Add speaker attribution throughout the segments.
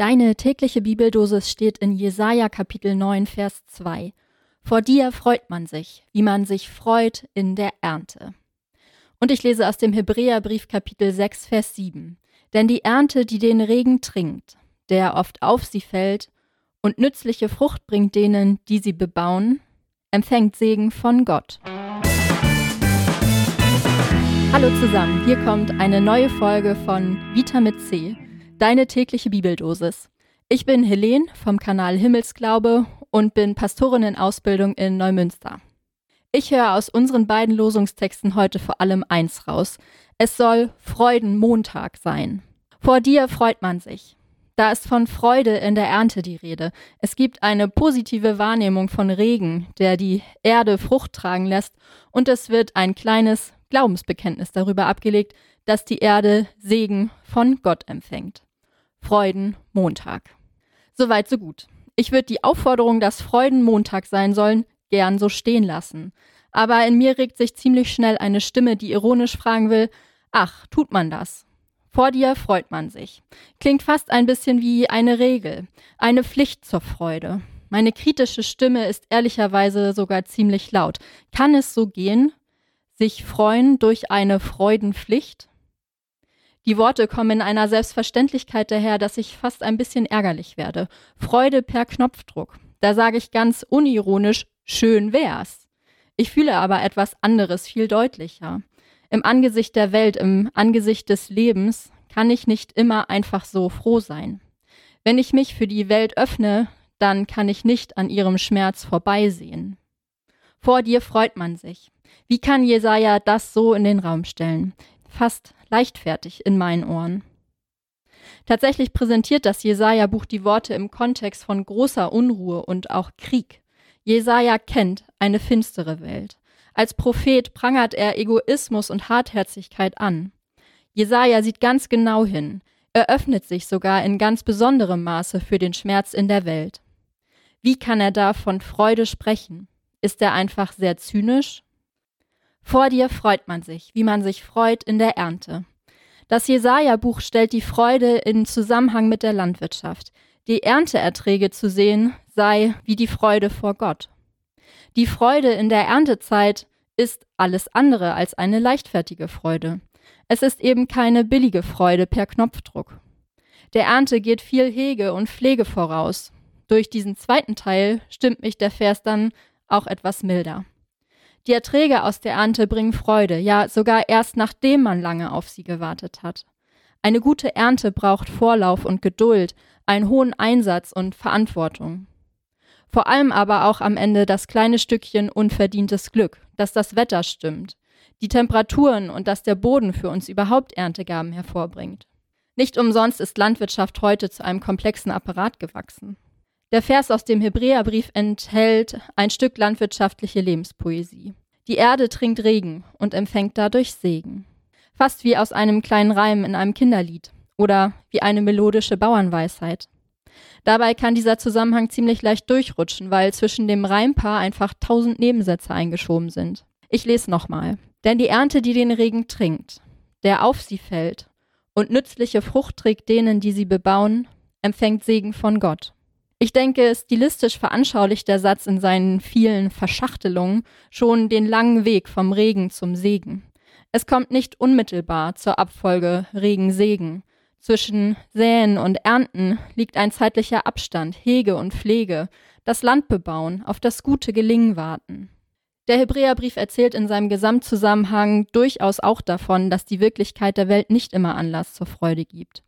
Speaker 1: Deine tägliche Bibeldosis steht in Jesaja Kapitel 9, Vers 2. Vor dir freut man sich, wie man sich freut in der Ernte. Und ich lese aus dem Hebräerbrief Kapitel 6, Vers 7. Denn die Ernte, die den Regen trinkt, der oft auf sie fällt und nützliche Frucht bringt denen, die sie bebauen, empfängt Segen von Gott. Hallo zusammen, hier kommt eine neue Folge von Vita mit C deine tägliche Bibeldosis. Ich bin Helene vom Kanal Himmelsglaube und bin Pastorin in Ausbildung in Neumünster. Ich höre aus unseren beiden Losungstexten heute vor allem eins raus. Es soll Freudenmontag sein. Vor dir freut man sich. Da ist von Freude in der Ernte die Rede. Es gibt eine positive Wahrnehmung von Regen, der die Erde Frucht tragen lässt, und es wird ein kleines Glaubensbekenntnis darüber abgelegt, dass die Erde Segen von Gott empfängt. Freudenmontag. Soweit, so gut. Ich würde die Aufforderung, dass Freudenmontag sein sollen, gern so stehen lassen. Aber in mir regt sich ziemlich schnell eine Stimme, die ironisch fragen will, ach, tut man das? Vor dir freut man sich. Klingt fast ein bisschen wie eine Regel, eine Pflicht zur Freude. Meine kritische Stimme ist ehrlicherweise sogar ziemlich laut. Kann es so gehen? Sich freuen durch eine Freudenpflicht? Die Worte kommen in einer Selbstverständlichkeit daher, dass ich fast ein bisschen ärgerlich werde. Freude per Knopfdruck. Da sage ich ganz unironisch, schön wär's. Ich fühle aber etwas anderes viel deutlicher. Im Angesicht der Welt, im Angesicht des Lebens kann ich nicht immer einfach so froh sein. Wenn ich mich für die Welt öffne, dann kann ich nicht an ihrem Schmerz vorbeisehen. Vor dir freut man sich. Wie kann Jesaja das so in den Raum stellen? Fast leichtfertig in meinen Ohren. Tatsächlich präsentiert das Jesaja-Buch die Worte im Kontext von großer Unruhe und auch Krieg. Jesaja kennt eine finstere Welt. Als Prophet prangert er Egoismus und Hartherzigkeit an. Jesaja sieht ganz genau hin. Er öffnet sich sogar in ganz besonderem Maße für den Schmerz in der Welt. Wie kann er da von Freude sprechen? Ist er einfach sehr zynisch? Vor dir freut man sich, wie man sich freut in der Ernte. Das Jesaja-Buch stellt die Freude in Zusammenhang mit der Landwirtschaft. Die Ernteerträge zu sehen sei wie die Freude vor Gott. Die Freude in der Erntezeit ist alles andere als eine leichtfertige Freude. Es ist eben keine billige Freude per Knopfdruck. Der Ernte geht viel Hege und Pflege voraus. Durch diesen zweiten Teil stimmt mich der Vers dann auch etwas milder. Die Erträge aus der Ernte bringen Freude, ja sogar erst nachdem man lange auf sie gewartet hat. Eine gute Ernte braucht Vorlauf und Geduld, einen hohen Einsatz und Verantwortung. Vor allem aber auch am Ende das kleine Stückchen unverdientes Glück, dass das Wetter stimmt, die Temperaturen und dass der Boden für uns überhaupt Erntegaben hervorbringt. Nicht umsonst ist Landwirtschaft heute zu einem komplexen Apparat gewachsen. Der Vers aus dem Hebräerbrief enthält ein Stück landwirtschaftliche Lebenspoesie. Die Erde trinkt Regen und empfängt dadurch Segen. Fast wie aus einem kleinen Reim in einem Kinderlied oder wie eine melodische Bauernweisheit. Dabei kann dieser Zusammenhang ziemlich leicht durchrutschen, weil zwischen dem Reimpaar einfach tausend Nebensätze eingeschoben sind. Ich lese nochmal. Denn die Ernte, die den Regen trinkt, der auf sie fällt und nützliche Frucht trägt denen, die sie bebauen, empfängt Segen von Gott. Ich denke, stilistisch veranschaulicht der Satz in seinen vielen Verschachtelungen schon den langen Weg vom Regen zum Segen. Es kommt nicht unmittelbar zur Abfolge Regen-Segen. Zwischen Säen und Ernten liegt ein zeitlicher Abstand, Hege und Pflege, das Land bebauen, auf das gute Gelingen warten. Der Hebräerbrief erzählt in seinem Gesamtzusammenhang durchaus auch davon, dass die Wirklichkeit der Welt nicht immer Anlass zur Freude gibt.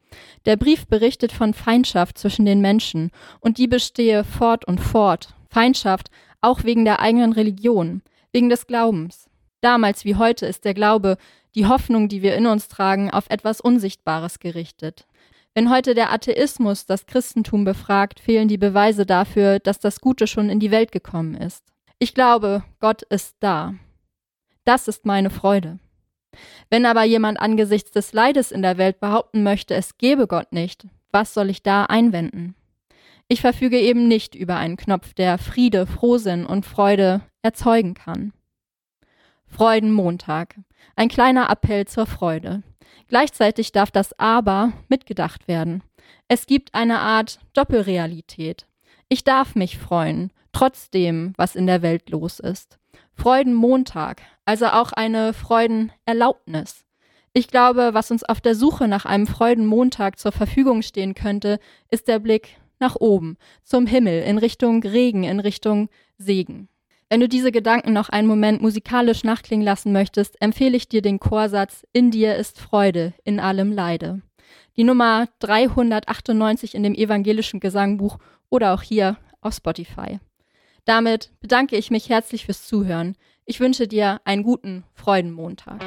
Speaker 1: Der Brief berichtet von Feindschaft zwischen den Menschen und die bestehe fort und fort. Feindschaft auch wegen der eigenen Religion, wegen des Glaubens. Damals wie heute ist der Glaube, die Hoffnung, die wir in uns tragen, auf etwas Unsichtbares gerichtet. Wenn heute der Atheismus das Christentum befragt, fehlen die Beweise dafür, dass das Gute schon in die Welt gekommen ist. Ich glaube, Gott ist da. Das ist meine Freude. Wenn aber jemand angesichts des Leides in der Welt behaupten möchte, es gebe Gott nicht, was soll ich da einwenden? Ich verfüge eben nicht über einen Knopf, der Friede, Frohsinn und Freude erzeugen kann. Freudenmontag. Ein kleiner Appell zur Freude. Gleichzeitig darf das Aber mitgedacht werden. Es gibt eine Art Doppelrealität. Ich darf mich freuen, trotzdem, was in der Welt los ist. Freudenmontag, also auch eine Freudenerlaubnis. Ich glaube, was uns auf der Suche nach einem Freudenmontag zur Verfügung stehen könnte, ist der Blick nach oben, zum Himmel, in Richtung Regen, in Richtung Segen. Wenn du diese Gedanken noch einen Moment musikalisch nachklingen lassen möchtest, empfehle ich dir den Chorsatz In dir ist Freude, in allem Leide. Die Nummer 398 in dem evangelischen Gesangbuch oder auch hier auf Spotify. Damit bedanke ich mich herzlich fürs Zuhören. Ich wünsche dir einen guten Freudenmontag.